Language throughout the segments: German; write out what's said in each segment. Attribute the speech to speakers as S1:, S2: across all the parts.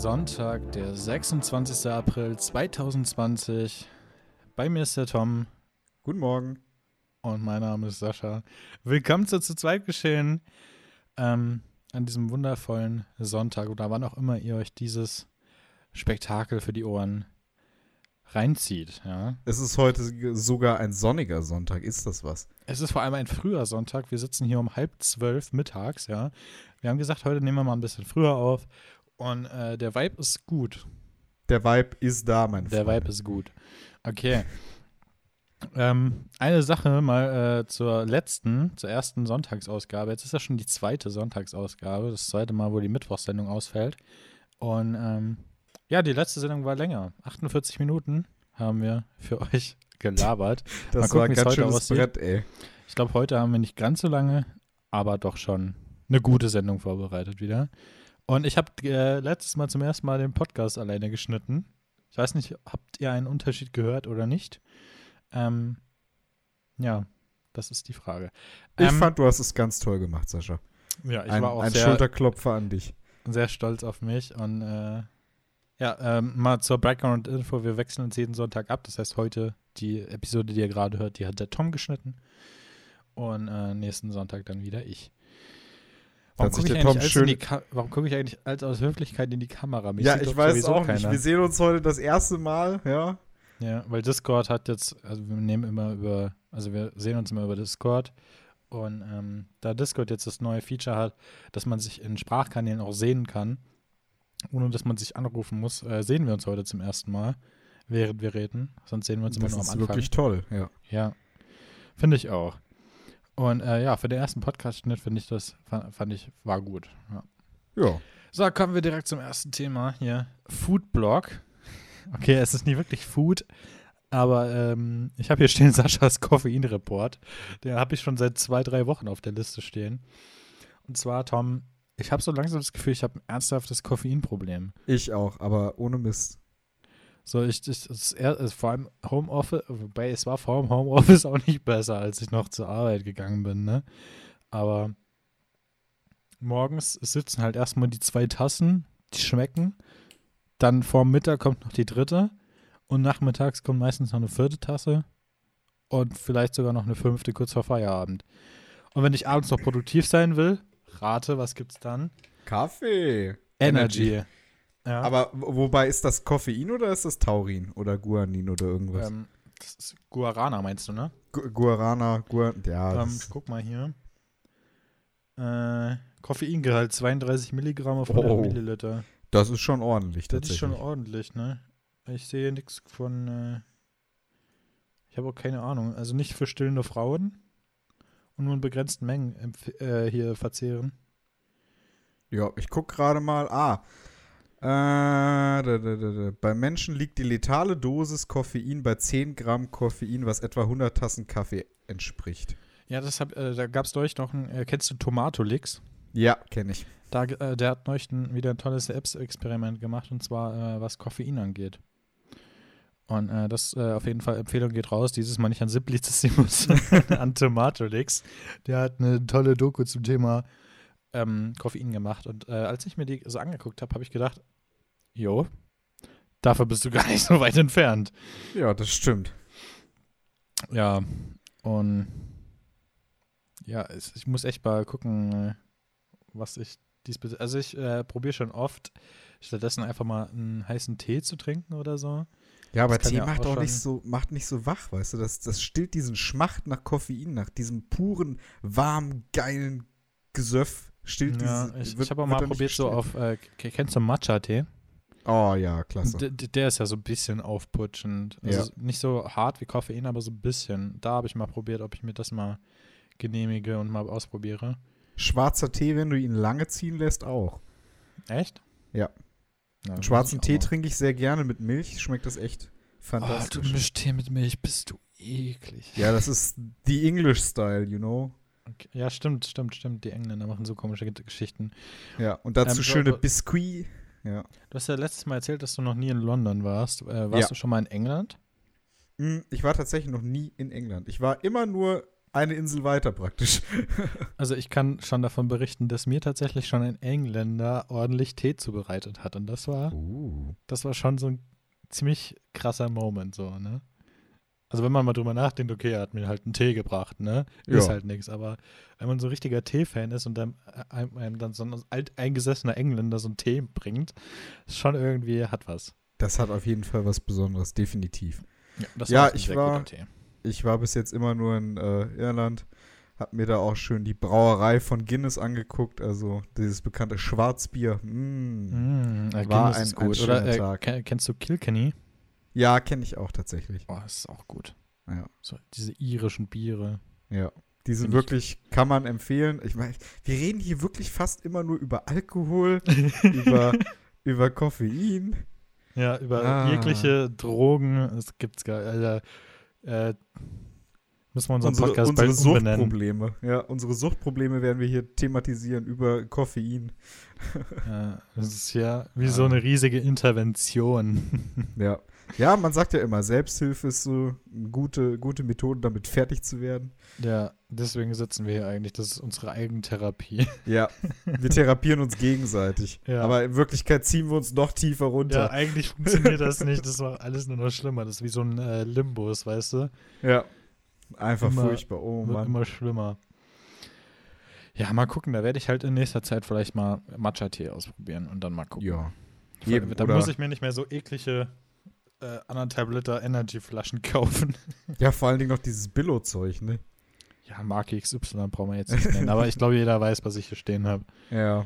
S1: Sonntag, der 26. April 2020. Bei mir ist der Tom
S2: Guten Morgen.
S1: und mein Name ist Sascha. Willkommen zu zu zweit geschehen ähm, an diesem wundervollen Sonntag oder wann auch immer ihr euch dieses Spektakel für die Ohren reinzieht. Ja.
S2: Es ist heute sogar ein sonniger Sonntag. Ist das was?
S1: Es ist vor allem ein früher Sonntag. Wir sitzen hier um halb zwölf mittags. Ja. Wir haben gesagt, heute nehmen wir mal ein bisschen früher auf und äh, der Vibe ist gut.
S2: Der Vibe ist da, mein
S1: Der
S2: Freund.
S1: Vibe ist gut. Okay. Ähm, eine Sache mal äh, zur letzten, zur ersten Sonntagsausgabe. Jetzt ist ja schon die zweite Sonntagsausgabe, das zweite Mal, wo die Mittwochssendung ausfällt. Und ähm, ja, die letzte Sendung war länger. 48 Minuten haben wir für euch gelabert.
S2: Das
S1: Mal gucken,
S2: war ein ganz schönes
S1: aussieht.
S2: Brett, ey.
S1: Ich glaube, heute haben wir nicht ganz so lange, aber doch schon eine gute Sendung vorbereitet wieder. Und ich habe äh, letztes Mal zum ersten Mal den Podcast alleine geschnitten. Ich weiß nicht, habt ihr einen Unterschied gehört oder nicht? Ähm, ja, das ist die Frage.
S2: Ich
S1: Ähm,
S2: fand, du hast es ganz toll gemacht, Sascha.
S1: ja, ich
S2: ein
S1: war auch
S2: ein
S1: sehr,
S2: Schulterklopfer an dich.
S1: sehr stolz auf mich. Und äh, ja, ähm, mal zur Background-Info: Wir wechseln uns jeden Sonntag ab. Das heißt, heute die Episode, die ihr gerade hört, die hat der Tom geschnitten. Und äh, nächsten Sonntag dann wieder ich. Warum gucke ich,
S2: Tom schön-
S1: warum guck ich eigentlich als aus Höflichkeit in die Kamera? Mich
S2: ja, ich weiß auch nicht.
S1: keiner.
S2: Wir sehen uns heute das erste Mal, ja.
S1: Ja, weil Discord hat jetzt, also wir nehmen immer über, also wir sehen uns immer über Discord. Und ähm, da Discord jetzt das neue Feature hat, dass man sich in Sprachkanälen auch sehen kann, ohne dass man sich anrufen muss, äh, sehen wir uns heute zum ersten Mal, während wir reden. Sonst sehen wir uns immer
S2: Das
S1: nur am
S2: ist
S1: Anfang.
S2: wirklich toll, ja.
S1: Ja, finde ich auch. Und äh, ja, für den ersten Podcast-Schnitt finde ich das, fand, fand ich, war gut. Ja.
S2: Ja.
S1: So, kommen wir direkt zum ersten Thema hier. Foodblog. Okay, es ist nicht wirklich Food, aber ähm, ich habe hier stehen Saschas Koffeinreport. Den habe ich schon seit zwei, drei Wochen auf der Liste stehen. Und zwar, Tom, ich habe so langsam das Gefühl, ich habe ein ernsthaftes Koffeinproblem.
S2: Ich auch, aber ohne Mist.
S1: So, ich, ich ist vor allem Homeoffice, wobei es war vor dem Homeoffice auch nicht besser, als ich noch zur Arbeit gegangen bin, ne? Aber morgens sitzen halt erstmal die zwei Tassen, die schmecken. Dann vorm Mittag kommt noch die dritte. Und nachmittags kommt meistens noch eine vierte Tasse. Und vielleicht sogar noch eine fünfte kurz vor Feierabend. Und wenn ich abends noch produktiv sein will, rate, was gibt's dann?
S2: Kaffee.
S1: Energy. Ja.
S2: Aber wo- wobei ist das Koffein oder ist das Taurin oder Guanin oder irgendwas?
S1: ähm, das ist Guarana, meinst du, ne?
S2: Gu Guarana, Guan ja.
S1: Ähm, guck mal hier. Äh, Koffeingehalt 32 Milligramm auf 100
S2: Oh,
S1: Milliliter.
S2: Das ist schon ordentlich
S1: Das ist schon ordentlich, ne? Ich sehe nichts von. Äh, ich habe auch keine Ahnung. Also nicht für stillende Frauen und nur in begrenzten Mengen äh, hier verzehren.
S2: Ja, ich guck gerade mal. Ah. Äh, da, da, da. Bei Menschen liegt die letale Dosis Koffein bei 10 Gramm Koffein, was etwa 100 Tassen Kaffee entspricht.
S1: Ja, das hab, äh, da gab es neulich noch ein. Äh, kennst du Tomatolix?
S2: Ja, kenne ich.
S1: Da, äh, der hat neulich ein, wieder ein tolles Apps-Experiment gemacht und zwar äh, was Koffein angeht. Und äh, das äh, auf jeden Fall Empfehlung geht raus. Dieses Mal nicht an Simplicissimus, an Tomatolix. Der hat eine tolle Doku zum Thema ähm, Koffein gemacht. Und äh, als ich mir die so angeguckt habe, habe ich gedacht, jo, dafür bist du gar nicht so weit entfernt.
S2: Ja, das stimmt.
S1: Ja, und ja, es, ich muss echt mal gucken, was ich diesbezüglich. Also ich äh, probiere schon oft, stattdessen einfach mal einen heißen Tee zu trinken oder so.
S2: Ja, aber Tee
S1: ja
S2: macht
S1: auch
S2: auch nicht so, macht nicht so wach, weißt du? Das, das stillt diesen Schmacht nach Koffein, nach diesem puren, warmen, geilen Gesöff. Stillt
S1: Ja,
S2: diese,
S1: ich,
S2: wird-
S1: ich habe auch mal
S2: er
S1: probiert, so auf, äh, kennst du Matcha-Tee?
S2: Oh ja, klasse.
S1: D- Der ist ja so ein bisschen aufputschend. Also
S2: Ja.
S1: nicht so hart wie Koffein, aber so ein bisschen. Da habe ich mal probiert, ob ich mir das mal genehmige und mal ausprobiere.
S2: Schwarzer Tee, wenn du ihn lange ziehen lässt, auch.
S1: Echt?
S2: Ja.
S1: ja
S2: Schwarzen Tee trinke ich sehr gerne mit Milch, schmeckt das echt
S1: Oh,
S2: fantastisch.
S1: du mischst Tee mit Milch, bist du eklig.
S2: ja, das ist die English Style, you know.
S1: Okay. Ja, stimmt, stimmt, stimmt. Die Engländer machen so komische Ge- Geschichten.
S2: Ja, und dazu
S1: Ähm,
S2: schöne
S1: so-
S2: Biscuit. Ja.
S1: Du hast ja letztes Mal erzählt, dass du noch nie in London warst. Äh, warst
S2: Ja.
S1: du schon mal in England?
S2: Hm, Ich war tatsächlich noch nie in England. Ich war immer nur eine Insel weiter praktisch.
S1: Also ich kann schon davon berichten, dass mir tatsächlich schon ein Engländer ordentlich Tee zubereitet hat. Und das war,
S2: Uh.
S1: das war schon so ein ziemlich krasser Moment, so, ne? Also wenn man mal drüber nachdenkt, okay, er hat mir halt einen Tee gebracht, ne? Ist
S2: Ja.
S1: halt nichts. Aber wenn man so ein richtiger Tee-Fan ist und dann, einem, einem dann so ein alteingesessener Engländer so einen Tee bringt, ist schon irgendwie, hat was.
S2: Das hat auf jeden Fall was Besonderes, definitiv.
S1: Ja, das
S2: Ja, ich war-. Ich war bis jetzt immer nur in äh, Irland, hab mir da auch schön die Brauerei von Guinness angeguckt, also dieses bekannte Schwarzbier. Mm.
S1: Mm, äh,
S2: War
S1: Guinness
S2: ein-
S1: ist
S2: ein
S1: gut.
S2: schöner
S1: Oder äh,
S2: Tag.
S1: ke- kennst du Kilkenny?
S2: Ja, kenne ich auch tatsächlich.
S1: Oh, das ist auch gut.
S2: Ja.
S1: So, diese irischen Biere.
S2: Ja. Die sind wirklich, kann man empfehlen. Ich meine, wir reden hier wirklich fast immer nur über Alkohol, über, über Koffein.
S1: Ja, über
S2: Ah.
S1: jegliche Drogen. Es gibt's gar Alter, äh, Müssen wir unseren
S2: Unsere,
S1: Podcast
S2: unsere
S1: bald.
S2: Suchtprobleme. Ja, unsere Suchtprobleme werden wir hier thematisieren über Koffein.
S1: Ja, das ist ja wie so
S2: Ah.
S1: eine riesige Intervention.
S2: Ja. Ja, man sagt ja immer, Selbsthilfe ist so eine gute, gute Methode, damit fertig zu werden.
S1: ja, deswegen sitzen wir hier eigentlich. Das ist unsere Eigentherapie.
S2: Ja, wir therapieren uns gegenseitig.
S1: Ja.
S2: Aber in Wirklichkeit ziehen wir uns noch tiefer
S1: Ja,
S2: runter.
S1: eigentlich funktioniert das nicht. Das macht alles nur noch schlimmer. Das ist wie so ein äh, Limbus, weißt du?
S2: Ja. Einfach
S1: Immer-
S2: furchtbar. Oh
S1: Wird
S2: Mann.
S1: immer schlimmer. Ja, mal gucken. Da werde ich halt in nächster Zeit vielleicht mal Matcha-Tee ausprobieren und dann mal gucken.
S2: Ja. Eben,
S1: da muss ich mir nicht mehr so eklige äh, anderthalb Liter Energy-Flaschen kaufen.
S2: Ja, vor allen Dingen noch dieses Billo-Zeug, ne?
S1: Ja, Marke XY brauchen wir jetzt nicht nennen. aber ich glaube, jeder weiß, was ich hier stehen habe.
S2: Ja.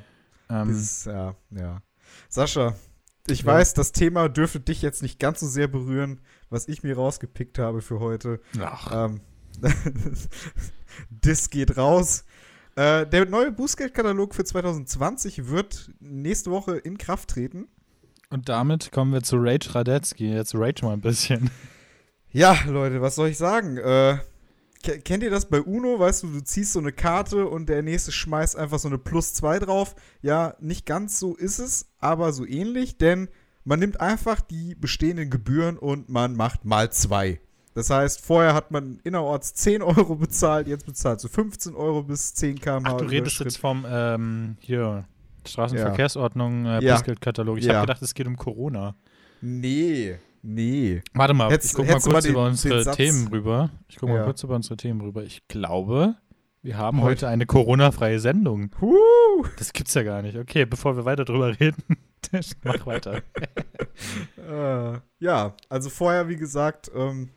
S1: Ähm,
S2: Dieses, ja, ja. Sascha, ich
S1: Ja.
S2: weiß, das Thema dürfte dich jetzt nicht ganz so sehr berühren, was ich mir rausgepickt habe für heute.
S1: ach,
S2: Ähm, das geht raus. Äh, der neue Bußgeldkatalog für 2020 wird nächste Woche in Kraft treten.
S1: Und damit kommen wir zu Rage Radetzky. Jetzt rage mal ein bisschen.
S2: Ja, Leute, was soll ich sagen? Äh, ke- kennt ihr das bei Uno? Weißt du, du ziehst so eine Karte und der nächste schmeißt einfach so eine Plus 2 drauf. Ja, nicht ganz so ist es, aber so ähnlich, denn man nimmt einfach die bestehenden Gebühren und man macht mal zwei. Das heißt, vorher hat man innerorts 10 Euro bezahlt, jetzt bezahlt du 15 Euro bis 10 km/h.
S1: Ach, du redest jetzt vom, ähm, hier, Straßenverkehrsordnung, äh,
S2: Ja.
S1: Bußgeldkatalog. Ich
S2: Ja.
S1: habe gedacht, es geht um Corona.
S2: Nee, nee.
S1: Warte mal,
S2: Hättest-
S1: ich gucke mal kurz
S2: mal den-
S1: über unsere Themen rüber. Ich gucke mal
S2: Ja.
S1: kurz über unsere Themen rüber. Ich glaube, wir haben
S2: Heute-
S1: heute eine Corona-freie Sendung.
S2: Huh.
S1: Das gibt's ja gar nicht. Okay, bevor wir weiter drüber reden, mach weiter.
S2: Äh, ja, also vorher, wie gesagt, ähm,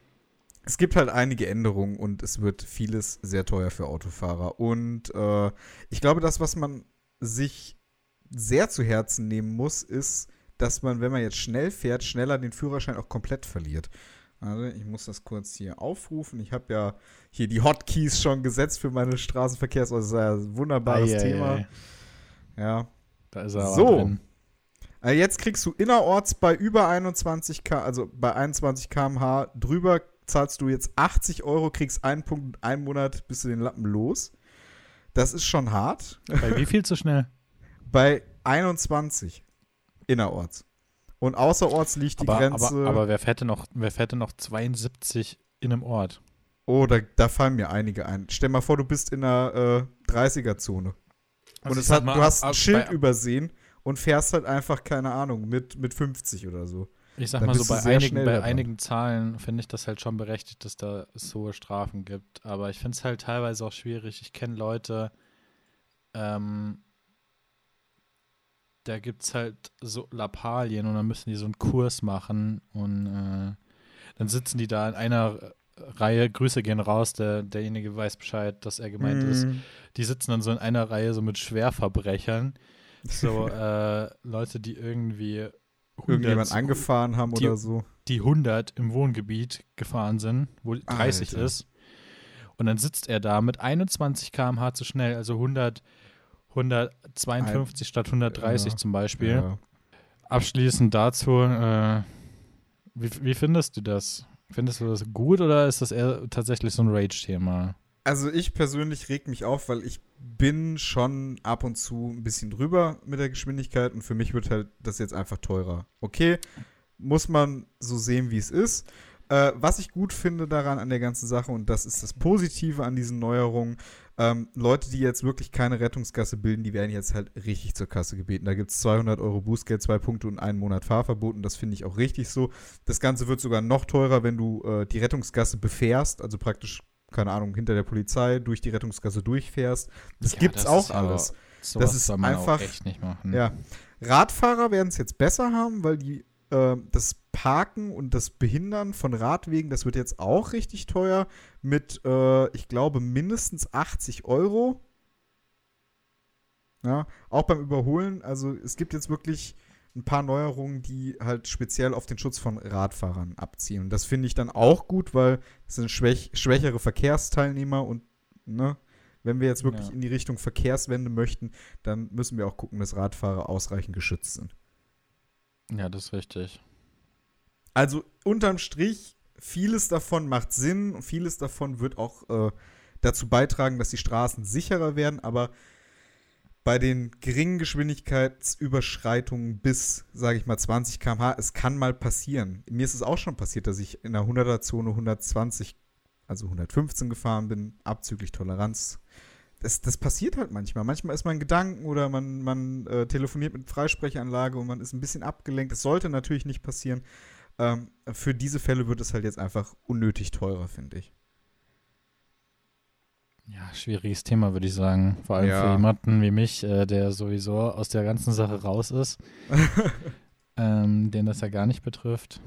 S2: es gibt halt einige Änderungen und es wird vieles sehr teuer für Autofahrer. Und äh, ich glaube, das, was man sich sehr zu Herzen nehmen muss, ist, dass man, wenn man jetzt schnell fährt, schneller den Führerschein auch komplett verliert. Also ich muss das kurz hier aufrufen. Ich habe ja hier die Hotkeys schon gesetzt für meine Straßenverkehrs. Also das ist ein wunderbares
S1: Ei, ei,
S2: Thema.
S1: ei.
S2: Ja.
S1: Da ist er
S2: So.
S1: drin.
S2: Äh, Jetzt kriegst du innerorts bei über 21 k, also bei 21 km/h drüber zahlst du jetzt 80 Euro, kriegst einen Punkt und einen Monat bist du den Lappen los. Das ist schon hart.
S1: Bei wie viel zu schnell?
S2: Bei 21 innerorts. Und außerorts liegt die
S1: aber,
S2: Grenze.
S1: aber, aber wer fährt denn noch, wer fährt denn noch 72 in einem Ort?
S2: oh, da, da fallen mir einige ein. Stell mal vor, du bist in einer äh, 30er-Zone. und
S1: Also sag
S2: hat,
S1: mal,
S2: du hast ein Schild übersehen und fährst halt einfach, keine Ahnung, mit, mit 50 oder so.
S1: Ich sag
S2: Dann
S1: mal so, bei einigen, bei einigen Zahlen finde ich das halt schon berechtigt, dass da es hohe Strafen gibt. Aber ich finde es halt teilweise auch schwierig. Ich kenne Leute, ähm, da gibt es halt so Lappalien und dann müssen die so einen Kurs machen und äh, dann sitzen die da in einer Reihe, Grüße gehen raus, der, derjenige weiß Bescheid, dass er gemeint ist.
S2: Mm.
S1: Die sitzen dann so in einer Reihe so mit Schwerverbrechern. So äh, Leute, die irgendwie 100
S2: irgendjemand angefahren haben
S1: die-
S2: oder so.
S1: die 100 im Wohngebiet gefahren sind, wo 30
S2: Alter.
S1: ist. Und dann sitzt er da mit 21 km/h zu schnell, also 100, 152 statt 130
S2: Ja.
S1: zum Beispiel.
S2: Ja.
S1: Abschließend dazu, äh, wie, wie findest du das? Findest du das gut oder ist das eher tatsächlich so ein Rage-Thema?
S2: Also ich persönlich reg mich auf, weil ich bin schon ab und zu ein bisschen drüber mit der Geschwindigkeit und für mich wird halt das jetzt einfach teurer. Okay, muss man so sehen, wie es ist. Äh, was ich gut finde daran an der ganzen Sache, und das ist das Positive an diesen Neuerungen, ähm, Leute, die jetzt wirklich keine Rettungsgasse bilden, die werden jetzt halt richtig zur Kasse gebeten. Da gibt es 200 Euro Bußgeld, zwei Punkte und einen Monat Fahrverbot. Und das finde ich auch richtig so. Das Ganze wird sogar noch teurer, wenn du äh, die Rettungsgasse befährst, also praktisch, keine Ahnung, hinter der Polizei durch die Rettungsgasse durchfährst. Das
S1: Ja,
S2: gibt's
S1: das
S2: auch alles.
S1: Sowas
S2: ist einfach-. Ja. Radfahrer werden es jetzt besser haben, weil die äh, das Parken und das Behindern von Radwegen, das wird jetzt auch richtig teuer mit, äh, ich glaube, mindestens 80 Euro. Ja, auch beim Überholen. Also es gibt jetzt wirklich ein paar Neuerungen, die halt speziell auf den Schutz von Radfahrern abzielen. Und das finde ich dann auch gut, weil es sind schwäch schwächere Verkehrsteilnehmer und ne, wenn wir jetzt wirklich
S1: Ja.
S2: in die Richtung Verkehrswende möchten, dann müssen wir auch gucken, dass Radfahrer ausreichend geschützt sind.
S1: Ja, das ist richtig.
S2: Also unterm Strich, vieles davon macht Sinn und vieles davon wird auch äh, dazu beitragen, dass die Straßen sicherer werden, aber bei den geringen Geschwindigkeitsüberschreitungen bis, sage ich mal, 20 km/h, es kann mal passieren. Mir ist es auch schon passiert, dass ich in der 100er-Zone 120, also 115 gefahren bin, abzüglich Toleranz. Das, das passiert halt manchmal. Manchmal ist man in Gedanken oder man, man äh, telefoniert mit Freisprechanlage und man ist ein bisschen abgelenkt. Das sollte natürlich nicht passieren. Ähm, für diese Fälle wird es halt jetzt einfach unnötig teurer, finde ich.
S1: Ja, schwieriges Thema, würde ich sagen. Vor allem
S2: Ja.
S1: für jemanden wie mich, äh, der sowieso aus der ganzen Sache raus ist, ähm, den das ja gar nicht betrifft.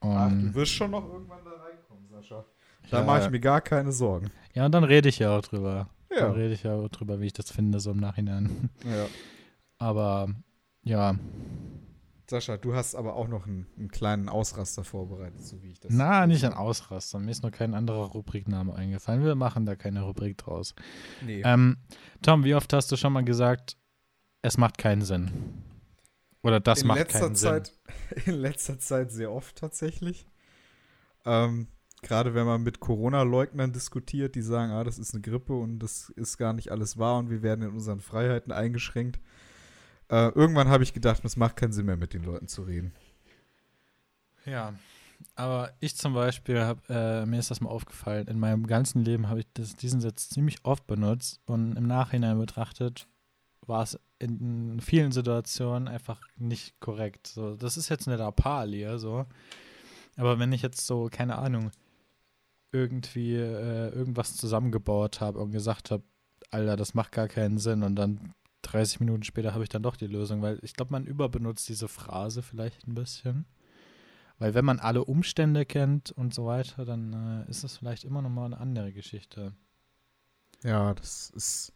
S1: Und,
S2: wirst schon noch irgendwann da reinkommen, Sascha. Da
S1: ja,
S2: mache ich mir gar keine Sorgen.
S1: ja, und dann rede ich ja auch drüber.
S2: Ja.
S1: Dann rede ich ja auch drüber, wie ich das finde, so im Nachhinein.
S2: ja.
S1: Aber ja,
S2: Sascha, du hast aber auch noch einen, einen kleinen Ausraster vorbereitet, so wie ich das.
S1: na, nicht ein Ausraster. Mir ist noch kein anderer Rubrikname eingefallen. Wir machen da keine Rubrik draus.
S2: Nee.
S1: Ähm, Tom, wie oft hast du schon mal gesagt, es macht keinen Sinn? Oder das
S2: in
S1: macht keinen
S2: Zeit, In letzter Zeit sehr oft tatsächlich. Ähm, Gerade wenn man mit Corona-Leugnern diskutiert, die sagen, ah, das ist eine Grippe und das ist gar nicht alles wahr und wir werden in unseren Freiheiten eingeschränkt. Äh, irgendwann habe ich gedacht, es macht keinen Sinn mehr, mit den Leuten zu reden.
S1: Ja, aber ich zum Beispiel, hab, äh, mir ist das mal aufgefallen, in meinem ganzen Leben habe ich das, diesen Satz ziemlich oft benutzt und im Nachhinein betrachtet war es in vielen Situationen einfach nicht korrekt. So, das ist jetzt eine Lappalie, so. Aber wenn ich jetzt so, keine Ahnung, irgendwie äh, irgendwas zusammengebaut habe und gesagt habe, Alter, das macht gar keinen Sinn und dann 30 Minuten später habe ich dann doch die Lösung, weil ich glaube, man überbenutzt diese Phrase vielleicht ein bisschen. Weil wenn man alle Umstände kennt und so weiter, dann äh, ist es vielleicht immer noch mal eine andere Geschichte.
S2: Ja, das ist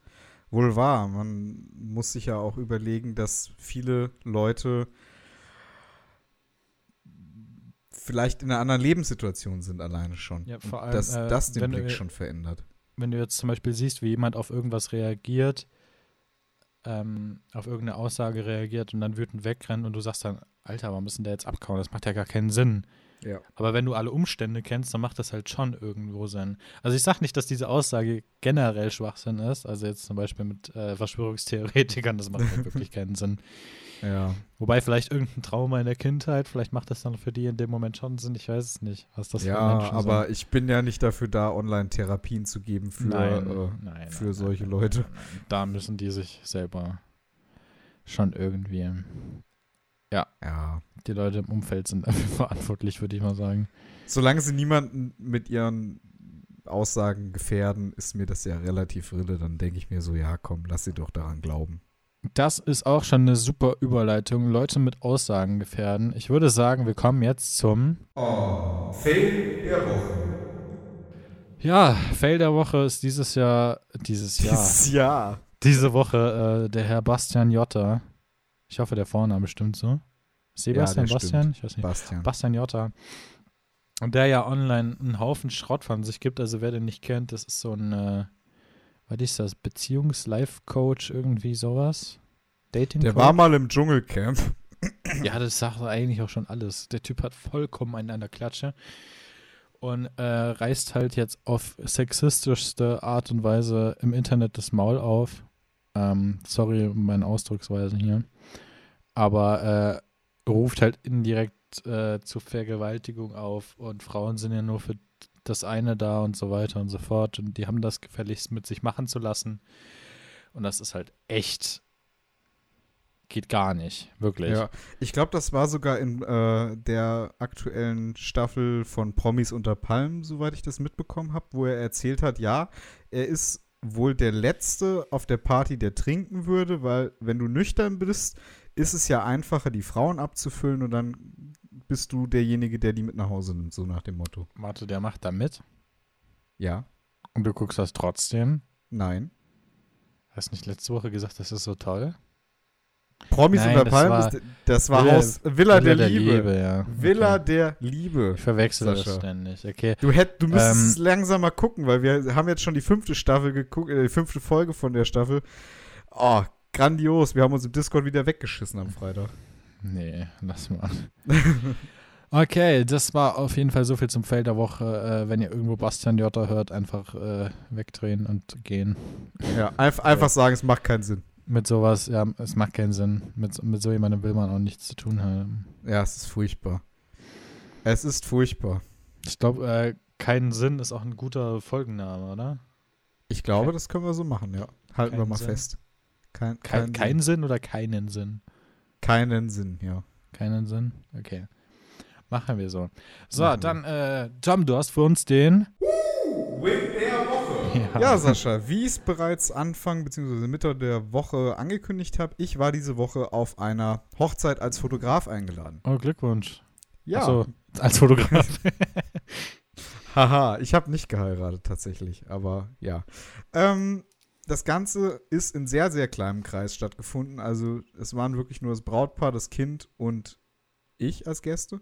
S2: wohl wahr. Man muss sich ja auch überlegen, dass viele Leute vielleicht in einer anderen Lebenssituation sind alleine schon.
S1: Ja, vor allem,
S2: dass
S1: äh,
S2: das den
S1: wenn du-
S2: Blick schon verändert.
S1: Wenn du jetzt zum Beispiel siehst, wie jemand auf irgendwas reagiert, ähm, auf irgendeine Aussage reagiert und dann wütend wegrennt und du sagst dann, Alter, warum müssen der jetzt abkauen? Das macht ja gar keinen Sinn.
S2: Ja.
S1: Aber wenn du alle Umstände kennst, dann macht das halt schon irgendwo Sinn. Also ich sage nicht, dass diese Aussage generell Schwachsinn ist. Also jetzt zum Beispiel mit äh, Verschwörungstheoretikern, das macht halt wirklich keinen Sinn.
S2: Ja.
S1: Wobei vielleicht irgendein Trauma in der Kindheit, vielleicht macht das dann für die in dem Moment schon Sinn. Ich weiß es nicht, was das für
S2: ja,
S1: Menschen
S2: aber
S1: sind.
S2: ich bin ja nicht dafür da, Online-Therapien zu geben für,
S1: nein,
S2: äh,
S1: nein,
S2: für
S1: nein,
S2: solche Leute.
S1: Da müssen die sich selber schon irgendwie,
S2: ja.
S1: die Leute im Umfeld sind dafür verantwortlich, würde ich mal sagen.
S2: Solange sie niemanden mit ihren Aussagen gefährden, ist mir das ja relativ rille. Dann denke ich mir so, ja, komm, lass sie doch daran glauben.
S1: Das ist auch schon eine super Überleitung. Leute mit Aussagen gefährden. Ich würde sagen, wir kommen jetzt zum.
S2: Oh, Fail der Woche.
S1: Ja, Fail der Woche ist dieses Jahr, dieses Jahr,
S2: Dieses Jahr.
S1: diese Woche äh, der Herr Bastian Jotta. Ich hoffe, der Vorname stimmt so. Sebastian,
S2: der
S1: Bastian?
S2: stimmt.
S1: Ich weiß nicht.
S2: Bastian.
S1: Bastian Jotta. Und der ja online einen Haufen Schrott von sich gibt. Also wer den nicht kennt, das ist so ein, äh, was ist das, Beziehungs-Life-Coach, irgendwie sowas. dating
S2: Der war mal im Dschungelcamp.
S1: Ja, das sagt eigentlich auch schon alles. Der Typ hat vollkommen einen an der Klatsche und äh, reißt halt jetzt auf sexistischste Art und Weise im Internet das Maul auf. Ähm, sorry, um meine Ausdrucksweise hier. Aber äh, ruft halt indirekt äh, zu Vergewaltigung auf und Frauen sind ja nur für das eine da und so weiter und so fort und die haben das gefälligst mit sich machen zu lassen. Und das ist halt echt geht gar nicht, wirklich.
S2: Ja, ich glaube, das war sogar in äh, der aktuellen Staffel von Promis unter Palmen, soweit ich das mitbekommen habe, wo er erzählt hat, ja, er ist wohl der Letzte auf der Party, der trinken würde, weil wenn du nüchtern bist, ist es ja einfacher, die Frauen abzufüllen und dann bist du derjenige, der die mit nach Hause nimmt, so nach dem Motto.
S1: Warte, der macht da mit
S2: Ja,
S1: und du guckst das trotzdem.
S2: nein.
S1: Hast nicht letzte Woche gesagt, das ist so toll?
S2: Promis
S1: Nein,
S2: unter
S1: das
S2: Palmen,
S1: war
S2: ist, das war
S1: Villa-
S2: Haus Villa, der, Liebe.
S1: ja.
S2: Villa
S1: Okay.
S2: der Liebe.
S1: Ich verwechsel das
S2: Sascha.
S1: ständig. Okay.
S2: Du, hätt, du müsstest
S1: Ähm,
S2: es langsam mal gucken, weil wir haben jetzt schon die fünfte Staffel geguckt, äh, die fünfte Folge von der Staffel. Oh, grandios. Wir haben uns im Discord wieder weggeschissen am Freitag.
S1: Nee, lass mal. Okay, das war auf jeden Fall so viel zum Fail der Woche. Äh, wenn ihr irgendwo Bastian Jotta hört, einfach äh, wegdrehen und gehen.
S2: Ja, einf einfach sagen, es macht keinen Sinn.
S1: Mit sowas, ja, es macht keinen Sinn. Mit, mit so jemandem will man auch nichts zu tun haben.
S2: Ja, es ist furchtbar. Es ist furchtbar.
S1: Ich glaube, äh, keinen Sinn ist auch ein guter Folgenname, oder?
S2: Ich glaube, das können wir so machen, ja. Halten wir
S1: Keinen
S2: mal
S1: Sinn.
S2: fest. Kein,
S1: Kein,
S2: kein
S1: kein Sinn oder keinen Sinn?
S2: keinen Sinn, ja.
S1: Keinen Sinn? Okay. Machen wir so. So,
S2: Machen
S1: dann, äh, Tom, du hast für uns den. Ja,
S2: Ja, Sascha, wie ich es bereits Anfang bzw. Mitte der Woche angekündigt habe, ich war diese Woche auf einer Hochzeit als Fotograf eingeladen.
S1: Oh, Glückwunsch.
S2: Ja,
S1: Ach so, als Fotograf.
S2: haha, ich habe nicht geheiratet tatsächlich, aber ja. Ähm, das Ganze ist in sehr, sehr kleinem Kreis stattgefunden. Also es waren wirklich nur das Brautpaar, das Kind und ich als Gäste.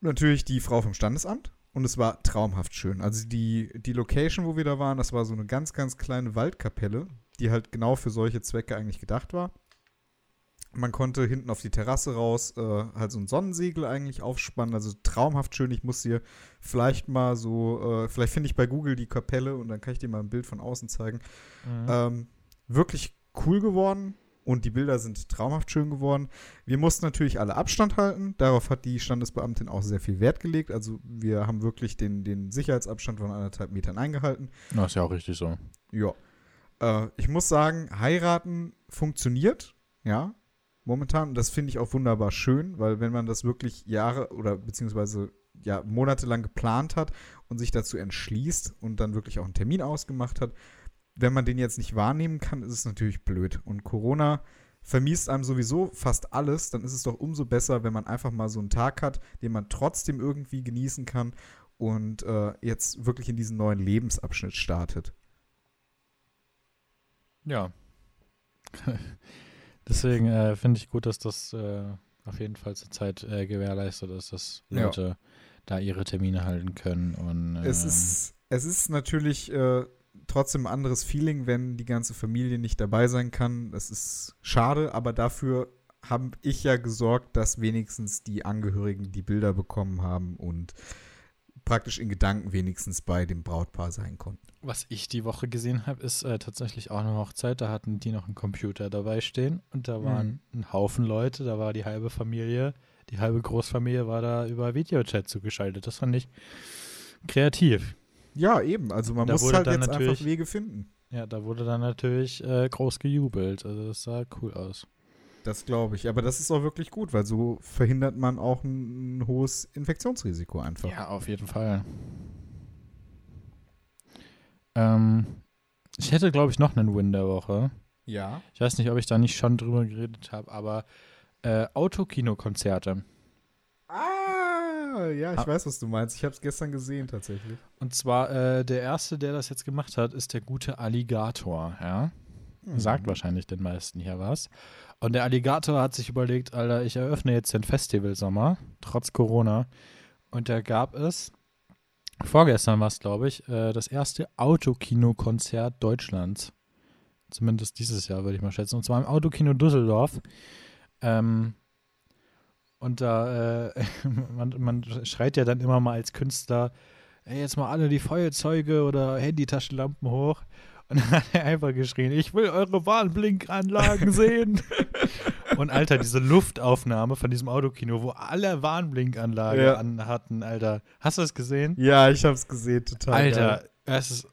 S2: Natürlich die Frau vom Standesamt. Und es war traumhaft schön. Also die, die Location, wo wir da waren, das war so eine ganz, ganz kleine Waldkapelle, die halt genau für solche Zwecke eigentlich gedacht war. Man konnte hinten auf die Terrasse raus äh, halt so ein Sonnensegel eigentlich aufspannen. Also traumhaft schön. Ich muss dir vielleicht mal so, äh, vielleicht finde ich bei Google die Kapelle und dann kann ich dir mal ein Bild von außen zeigen.
S1: Mhm.
S2: Ähm, wirklich cool geworden und die Bilder sind traumhaft schön geworden. Wir mussten natürlich alle Abstand halten. Darauf hat die Standesbeamtin auch sehr viel Wert gelegt. Also wir haben wirklich den, den Sicherheitsabstand von anderthalb Metern eingehalten.
S1: Das ist ja auch richtig so.
S2: Ja. Äh, ich muss sagen, heiraten funktioniert, ja, momentan. Und das finde ich auch wunderbar schön, weil wenn man das wirklich Jahre oder beziehungsweise ja, monatelang geplant hat und sich dazu entschließt und dann wirklich auch einen Termin ausgemacht hat, wenn man den jetzt nicht wahrnehmen kann, ist es natürlich blöd. Und Corona vermiest einem sowieso fast alles, dann ist es doch umso besser, wenn man einfach mal so einen Tag hat, den man trotzdem irgendwie genießen kann und äh, jetzt wirklich in diesen neuen Lebensabschnitt startet.
S1: Ja. Deswegen äh, finde ich gut, dass das äh, auf jeden Fall zurzeit äh, gewährleistet ist, dass
S2: Ja.
S1: Leute da ihre Termine halten können. Und,
S2: Es
S1: ähm,
S2: ist, es ist natürlich äh, trotzdem ein anderes Feeling, wenn die ganze Familie nicht dabei sein kann. Das ist schade, aber dafür habe ich ja gesorgt, dass wenigstens die Angehörigen die Bilder bekommen haben und praktisch in Gedanken wenigstens bei dem Brautpaar sein konnten.
S1: Was ich die Woche gesehen habe, ist äh, tatsächlich auch eine Hochzeit. Da hatten die noch einen Computer dabei stehen und da waren ein Haufen Leute, da war die halbe Familie, die halbe Großfamilie war da über Videochat zugeschaltet. Das fand ich kreativ.
S2: Ja, eben. Also man
S1: Da
S2: muss halt jetzt einfach Wege finden.
S1: Ja, da wurde dann natürlich äh, groß gejubelt. Also das sah cool aus.
S2: Das glaube ich. Aber das ist auch wirklich gut, weil so verhindert man auch ein, ein hohes Infektionsrisiko einfach.
S1: Ja, auf jeden Fall. Ähm, ich hätte, glaube ich, noch einen Win der Woche.
S2: Ja.
S1: Ich weiß nicht, ob ich da nicht schon drüber geredet habe, aber äh, Autokinokonzerte.
S2: Ah, ja, ich
S1: Ah.
S2: weiß, was du meinst. Ich habe es gestern gesehen tatsächlich.
S1: Und zwar äh, der erste, der das jetzt gemacht hat, ist der gute Alligator. Ja, sagt
S2: Mhm.
S1: wahrscheinlich den meisten hier was. Und der Alligator hat sich überlegt, Alter, ich eröffne jetzt den Festivalsommer trotz Corona. Und da gab es vorgestern war es, glaube ich, äh, das erste Autokino-Konzert Deutschlands. Zumindest dieses Jahr, würde ich mal schätzen. Und zwar im Autokino Düsseldorf. Ähm, und da, äh, man, man schreit ja dann immer mal als Künstler, ey, jetzt mal alle die Feuerzeuge oder Handytaschenlampen hoch. Und dann hat er einfach geschrien, ich will eure Warnblinkanlagen sehen. Und Alter, diese Luftaufnahme von diesem Autokino, wo alle Warnblinkanlage
S2: Ja.
S1: an hatten, Alter. Hast du das gesehen?
S2: Ja, ich hab's gesehen, total.
S1: Alter,
S2: geil.
S1: es ist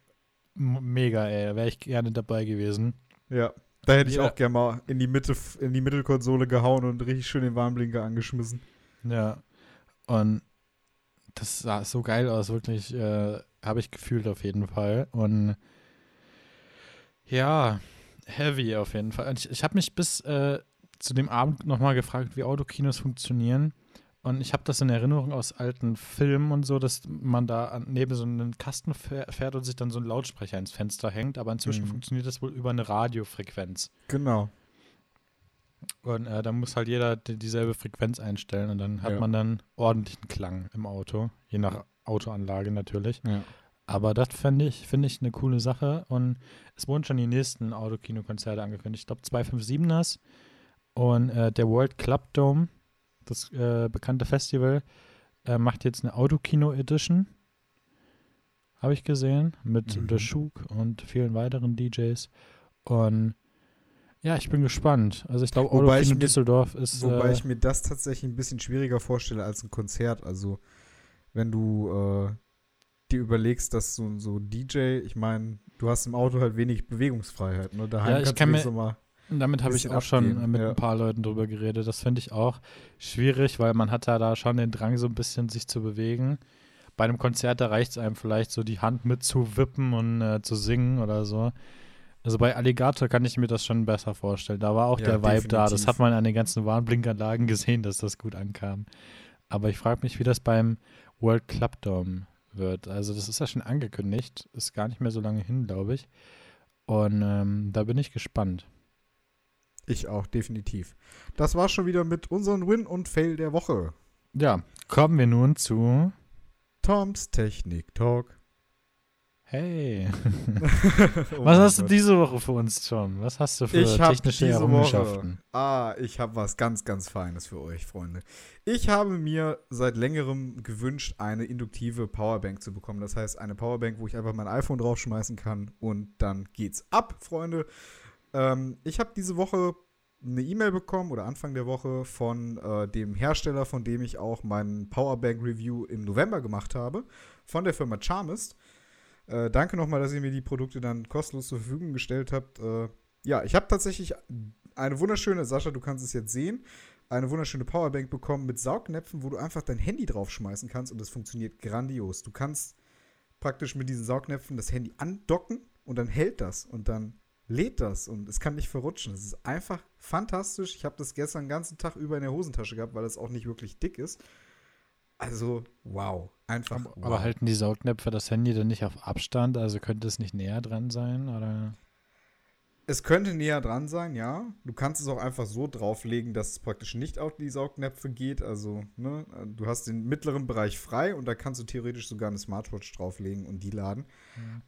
S1: mega, ey. Wäre ich gerne dabei gewesen.
S2: Ja. Da hätte ich
S1: Ja.
S2: auch gerne mal in die Mitte, in die Mittelkonsole gehauen und richtig schön den Warnblinker angeschmissen.
S1: Ja. Und das sah so geil aus, wirklich. Äh, Habe ich gefühlt auf jeden Fall. Und ja, heavy auf jeden Fall. Und ich ich habe mich bis äh, zu dem Abend nochmal gefragt, wie Autokinos funktionieren. Und ich habe das in Erinnerung aus alten Filmen und so, dass man da an, neben so einen Kasten fähr- fährt und sich dann so ein Lautsprecher ins Fenster hängt. Aber inzwischen
S2: Mhm.
S1: funktioniert das wohl über eine Radiofrequenz.
S2: Genau.
S1: Und äh, da muss halt jeder die, dieselbe Frequenz einstellen und dann hat
S2: Ja.
S1: man dann ordentlichen Klang im Auto, je nach Autoanlage natürlich.
S2: Ja.
S1: Aber das finde ich, finde ich eine coole Sache und es wurden schon die nächsten Autokino-Konzerte angekündigt. Ich glaube 257ers und äh, der World Club Dome, das äh, bekannte Festival, äh, macht jetzt eine Autokino-Edition. Habe ich gesehen, mit
S2: Mhm.
S1: The Shook und vielen weiteren DJs. Und ja, ich bin gespannt. Also ich glaube, Autokino
S2: mir-
S1: Düsseldorf ist.
S2: Wobei
S1: äh,
S2: ich mir das tatsächlich ein bisschen schwieriger vorstelle als ein Konzert. Also, wenn du äh, dir überlegst, dass so, so ein DJ, ich meine, du hast im Auto halt wenig Bewegungsfreiheit. Ne? Daheim
S1: Ja, ich
S2: kannst
S1: kann
S2: du
S1: mir-
S2: so mal.
S1: Damit habe ich auch schon
S2: abgehen,
S1: äh, mit
S2: ja.
S1: ein paar Leuten drüber geredet. Das finde ich auch schwierig, weil man hat ja da schon den Drang, so ein bisschen sich zu bewegen. Bei einem Konzert, da reicht es einem vielleicht so die Hand mitzuwippen und äh, zu singen oder so. Also bei Alligator kann ich mir das schon besser vorstellen. Da war auch
S2: Ja,
S1: der Vibe da. Das
S2: definitiv.
S1: hat man an den ganzen Warnblinkanlagen gesehen, dass das gut ankam. Aber ich frage mich, wie das beim World Club Dome wird. Also das ist ja schon angekündigt. Ist gar nicht mehr so lange hin, glaube ich. Und ähm, da bin ich gespannt.
S2: Ich auch, definitiv. Das war schon wieder mit unserem Win und Fail der Woche.
S1: Ja, kommen wir nun zu.
S2: Toms Technik Talk.
S1: Hey,
S2: Oh
S1: was
S2: mein
S1: hast du diese Woche für uns, John? Was hast du für
S2: Ich
S1: technische
S2: diese
S1: Errungenschaften?
S2: Woche. Ah, ich habe was ganz, ganz Feines für euch, Freunde. Ich habe mir seit längerem gewünscht, eine induktive Powerbank zu bekommen. Das heißt, eine Powerbank, wo ich einfach mein iPhone draufschmeißen kann und dann geht's ab, Freunde. Ähm, ich habe diese Woche eine E-Mail bekommen oder Anfang der Woche von äh, dem Hersteller, von dem ich auch meinen Powerbank Review im November gemacht habe, von der Firma Charmist. Äh, danke nochmal, dass ihr mir die Produkte dann kostenlos zur Verfügung gestellt habt. Äh, ja, ich habe tatsächlich eine wunderschöne, Sascha, du kannst es jetzt sehen, eine wunderschöne Powerbank bekommen mit Saugnäpfen, wo du einfach dein Handy draufschmeißen kannst und das funktioniert grandios. Du kannst praktisch mit diesen Saugnäpfen das Handy andocken und dann hält das und dann lädt das und es kann nicht verrutschen. Das ist einfach fantastisch. Ich habe das gestern den ganzen Tag über in der Hosentasche gehabt, weil es auch nicht wirklich dick ist. Also, wow. Einfach. wow.
S1: Aber halten die Saugnäpfe das Handy dann nicht auf Abstand? Also könnte es nicht näher dran sein? Oder?
S2: Es könnte näher dran sein, ja. Du kannst es auch einfach so drauflegen, dass es praktisch nicht auf die Saugnäpfe geht. Also, ne, du hast den mittleren Bereich frei und da kannst du theoretisch sogar eine Smartwatch drauflegen und die laden.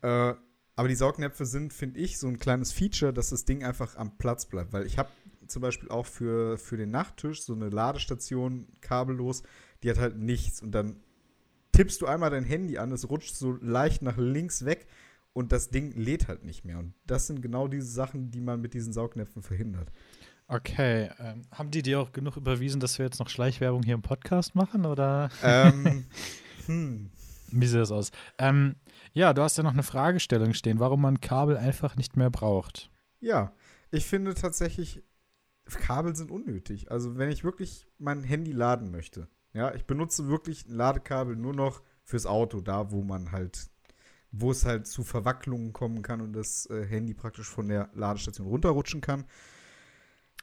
S2: Äh, aber die Saugnäpfe sind, finde ich, so ein kleines Feature, dass das Ding einfach am Platz bleibt. Weil ich habe zum Beispiel auch für, für den Nachttisch so eine Ladestation kabellos, die hat halt nichts. Und dann tippst du einmal dein Handy an, es rutscht so leicht nach links weg und das Ding lädt halt nicht mehr. Und das sind genau diese Sachen, die man mit diesen Saugnäpfen verhindert.
S1: Okay, ähm, haben die dir auch genug überwiesen, dass wir jetzt noch Schleichwerbung hier im Podcast machen? Oder
S2: ähm, hm.
S1: wie sieht das aus? Ähm, ja, du hast ja noch eine Fragestellung stehen, warum man Kabel einfach nicht mehr braucht.
S2: Ja, ich finde tatsächlich, Kabel sind unnötig. Also wenn ich wirklich mein Handy laden möchte, ja, ich benutze wirklich ein Ladekabel nur noch fürs Auto, da wo man halt, wo es halt zu Verwacklungen kommen kann und das äh, Handy praktisch von der Ladestation runterrutschen kann.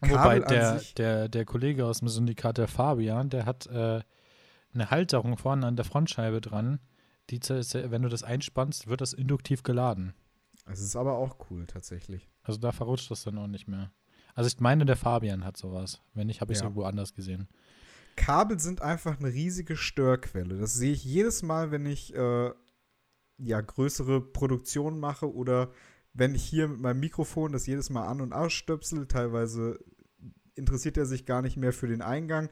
S1: Wobei
S2: Kabel an
S1: der, der, der Kollege aus dem Syndikat, der Fabian, der hat äh, eine Halterung vorne an der Frontscheibe dran. Die, wenn du das einspannst, wird das induktiv geladen.
S2: Es ist aber auch cool tatsächlich.
S1: Also da verrutscht das dann auch nicht mehr. Also ich meine, der Fabian hat sowas. Wenn nicht, habe ich es
S2: Ja.
S1: irgendwo anders gesehen.
S2: Kabel sind einfach eine riesige Störquelle. Das sehe ich jedes Mal, wenn ich äh, ja größere Produktionen mache oder wenn ich hier mit meinem Mikrofon das jedes Mal an- und ausstöpsel. Teilweise interessiert er sich gar nicht mehr für den Eingang.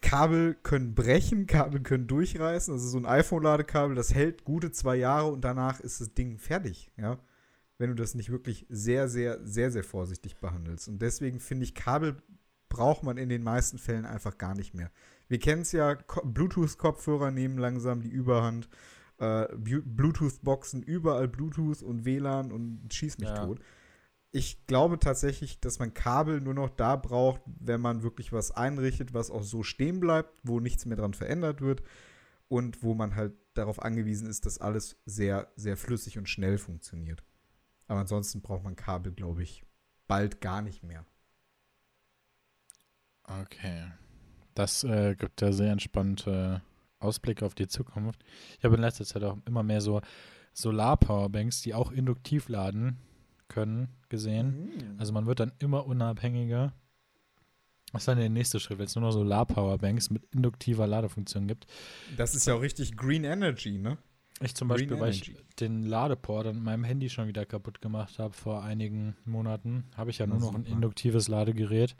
S2: Kabel können brechen, Kabel können durchreißen. Also so ein iPhone-Ladekabel, das hält gute zwei Jahre und danach ist das Ding fertig. Ja. wenn du das nicht wirklich sehr, sehr, sehr, sehr vorsichtig behandelst. Und deswegen finde ich, Kabel braucht man in den meisten Fällen einfach gar nicht mehr. Wir kennen es ja, Bluetooth-Kopfhörer nehmen langsam die Überhand, äh, Bluetooth-Boxen, überall Bluetooth und WLAN und schieß mich ja. tot. Ich glaube tatsächlich, dass man Kabel nur noch da braucht, wenn man wirklich was einrichtet, was auch so stehen bleibt, wo nichts mehr dran verändert wird und wo man halt darauf angewiesen ist, dass alles sehr, sehr flüssig und schnell funktioniert. Aber ansonsten braucht man Kabel, glaube ich, bald gar nicht mehr.
S1: Okay. Das äh, gibt ja sehr entspannte Ausblicke auf die Zukunft. Ich habe in letzter Zeit auch immer mehr so Solar-Powerbanks, die auch induktiv laden können, gesehen. Mhm. Also man wird dann immer unabhängiger. Was ist dann der nächste Schritt, wenn es nur noch Solar-Powerbanks mit induktiver Ladefunktion gibt?
S2: Das ist ja auch richtig Green Energy, ne?
S1: Ich zum Green Beispiel, weil ich den Ladeport an meinem Handy schon wieder kaputt gemacht habe vor einigen Monaten, habe ich ja nur noch ein induktives Ladegerät.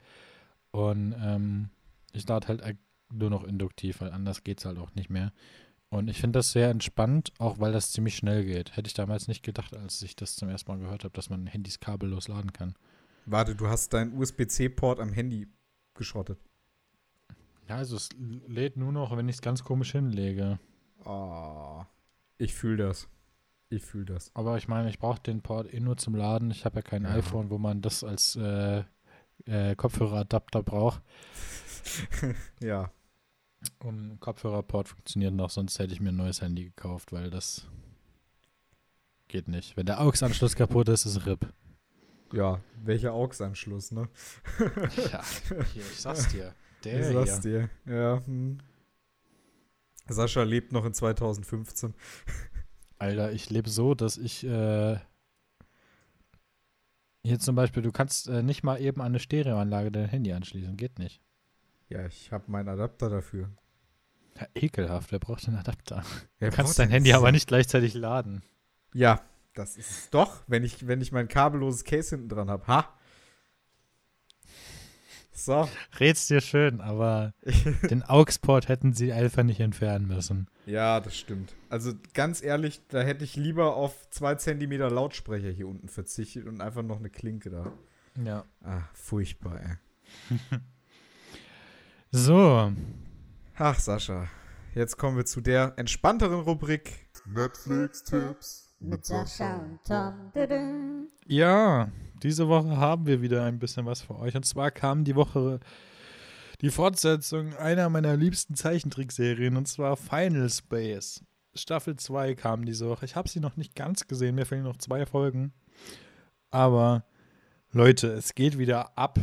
S1: Und ähm, ich lade halt nur noch induktiv, weil anders geht es halt auch nicht mehr. Und ich finde das sehr entspannt, auch weil das ziemlich schnell geht. Hätte ich damals nicht gedacht, als ich das zum ersten Mal gehört habe, dass man Handys kabellos laden kann.
S2: Warte, du hast deinen USB-C-Port am Handy geschrottet.
S1: Ja, also es lädt nur noch, wenn ich es ganz komisch hinlege.
S2: Oh, ich fühle das. Ich fühle das.
S1: Aber ich meine, ich brauche den Port eh nur zum Laden. Ich habe ja kein ja. iPhone, wo man das als äh, äh, Kopfhöreradapter braucht.
S2: ja.
S1: Und Kopfhörerport funktioniert noch, sonst hätte ich mir ein neues Handy gekauft, weil das geht nicht. Wenn der AUX-Anschluss kaputt ist, ist RIP.
S2: Ja, welcher AUX-Anschluss, ne?
S1: ja, hier, ich sag's dir.
S2: Der ich sag's hier. dir, ja. Hm. Sascha lebt noch in 2015.
S1: Alter, ich lebe so, dass ich äh, hier zum Beispiel, du kannst äh, nicht mal eben an eine Stereoanlage dein Handy anschließen. Geht nicht.
S2: Ja, ich habe meinen Adapter dafür.
S1: Ja, ekelhaft, wer braucht einen Adapter? du kannst dein Handy aber nicht gleichzeitig laden.
S2: Ja, das ist doch, wenn ich, wenn ich mein kabelloses Case hinten dran habe. Ha!
S1: So. Red's dir schön, aber den AUX-Port hätten sie einfach nicht entfernen müssen.
S2: Ja, das stimmt. Also ganz ehrlich, da hätte ich lieber auf zwei Zentimeter Lautsprecher hier unten verzichtet und einfach noch eine Klinke da.
S1: Ja.
S2: Ah, furchtbar, ey.
S1: so.
S2: Ach, Sascha. Jetzt kommen wir zu der entspannteren Rubrik. Netflix-Tipps mit Sascha und
S1: Tom. Ja, diese Woche haben wir wieder ein bisschen was für euch. Und zwar kam die Woche die Fortsetzung einer meiner liebsten Zeichentrickserien, und zwar Final Space. Staffel 2 kam diese Woche. Ich habe sie noch nicht ganz gesehen, mir fehlen noch zwei Folgen. Aber Leute, es geht wieder ab.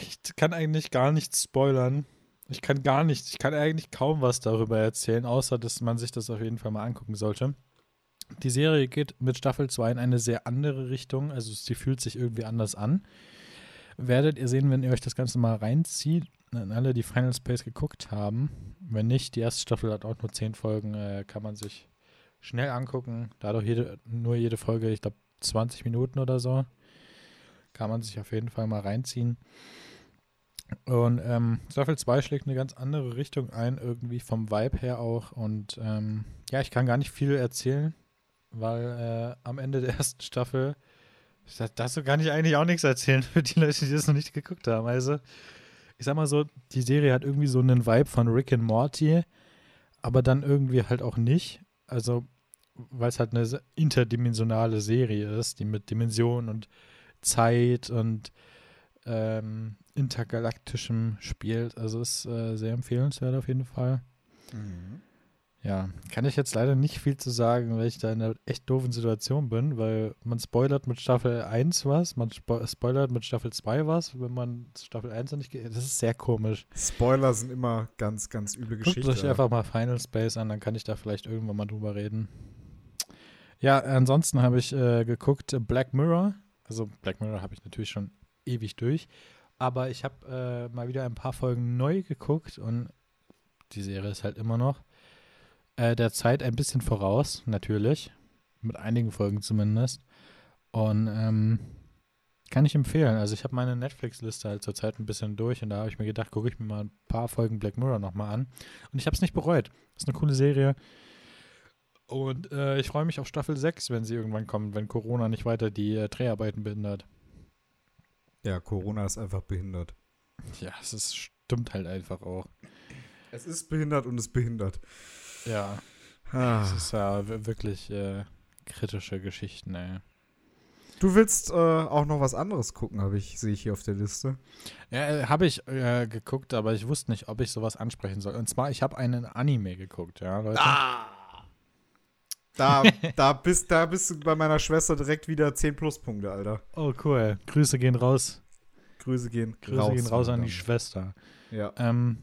S1: Ich kann eigentlich gar nichts spoilern. Ich kann gar nicht, ich kann eigentlich kaum was darüber erzählen, außer dass man sich das auf jeden Fall mal angucken sollte. Die Serie geht mit Staffel 2 in eine sehr andere Richtung, also sie fühlt sich irgendwie anders an. Werdet ihr sehen, wenn ihr euch das Ganze mal reinzieht, an alle, die Final Space geguckt haben. Wenn nicht, die erste Staffel hat auch nur 10 Folgen, äh, kann man sich schnell angucken. Dadurch jede, nur jede Folge, ich glaube, 20 Minuten oder so. Kann man sich auf jeden Fall mal reinziehen. Und ähm, Staffel 2 schlägt eine ganz andere Richtung ein, irgendwie vom Vibe her auch. Und ähm, ja, ich kann gar nicht viel erzählen weil äh, am Ende der ersten Staffel, dazu kann ich eigentlich auch nichts erzählen für die Leute, die das noch nicht geguckt haben. Also, ich sag mal so, die Serie hat irgendwie so einen Vibe von Rick and Morty, aber dann irgendwie halt auch nicht. Also, weil es halt eine interdimensionale Serie ist, die mit Dimensionen und Zeit und ähm, intergalaktischem spielt. Also ist äh, sehr empfehlenswert auf jeden Fall. Mhm. Ja, kann ich jetzt leider nicht viel zu sagen, weil ich da in einer echt doofen Situation bin, weil man spoilert mit Staffel 1 was, man spo spoilert mit Staffel 2 was, wenn man Staffel 1 noch nicht geht. Das ist sehr komisch.
S2: Spoiler sind immer ganz, ganz üble Geschichten.
S1: Guckt euch einfach mal Final Space an, dann kann ich da vielleicht irgendwann mal drüber reden. Ja, ansonsten habe ich äh, geguckt Black Mirror. Also Black Mirror habe ich natürlich schon ewig durch. Aber ich habe äh, mal wieder ein paar Folgen neu geguckt und die Serie ist halt immer noch äh, der Zeit ein bisschen voraus, natürlich. Mit einigen Folgen zumindest. Und ähm, kann ich empfehlen. Also ich habe meine Netflix-Liste halt zurzeit ein bisschen durch und da habe ich mir gedacht, gucke ich mir mal ein paar Folgen Black Mirror nochmal an. Und ich habe es nicht bereut. Ist eine coole Serie. Und äh, ich freue mich auf Staffel 6, wenn sie irgendwann kommt, wenn Corona nicht weiter die äh, Dreharbeiten behindert.
S2: Ja, Corona ist einfach behindert.
S1: Ja, es ist, stimmt halt einfach auch.
S2: Es ist behindert und es behindert.
S1: Ja,
S2: Ah.
S1: das ist ja wirklich äh, kritische Geschichten, ey.
S2: Du willst äh, auch noch was anderes gucken, habe ich, sehe ich hier auf der Liste.
S1: Ja, äh, habe ich äh, geguckt, aber ich wusste nicht, ob ich sowas ansprechen soll. Und zwar, ich habe einen Anime geguckt, ja, Leute.
S2: Da, da, bist, da bist du bei meiner Schwester direkt wieder 10 Pluspunkte, Alter.
S1: Oh, cool. Grüße gehen raus.
S2: Grüße gehen
S1: Grüße
S2: raus.
S1: gehen raus an die. Schwester.
S2: Ja.
S1: Ähm,